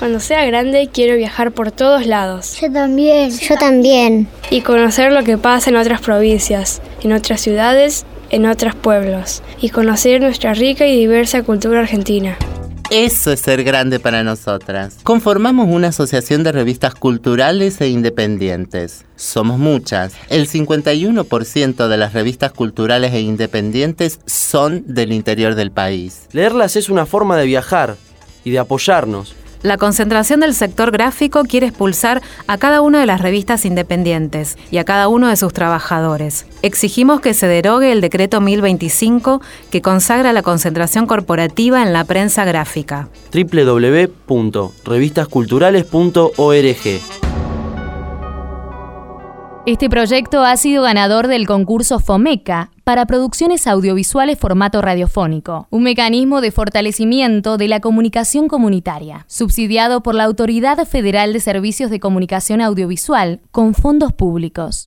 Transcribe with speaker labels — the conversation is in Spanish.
Speaker 1: Cuando sea grande quiero viajar por todos lados.
Speaker 2: Yo también.
Speaker 3: Yo también.
Speaker 1: Y conocer lo que pasa en otras provincias, en otras ciudades, en otros pueblos. Y conocer nuestra rica y diversa cultura argentina.
Speaker 4: Eso es ser grande para nosotras. Conformamos una asociación de revistas culturales e independientes. Somos muchas. El 51% de las revistas culturales e independientes son del interior del país.
Speaker 5: Leerlas es una forma de viajar y de apoyarnos.
Speaker 6: La concentración del sector gráfico quiere expulsar a cada una de las revistas independientes y a cada uno de sus trabajadores. Exigimos que se derogue el decreto 1025 que consagra la concentración corporativa en la prensa gráfica.
Speaker 5: www.revistasculturales.org
Speaker 7: Este proyecto ha sido ganador del concurso FOMECA para producciones audiovisuales formato radiofónico, un mecanismo de fortalecimiento de la comunicación comunitaria, subsidiado por la Autoridad Federal de Servicios de Comunicación Audiovisual con fondos públicos.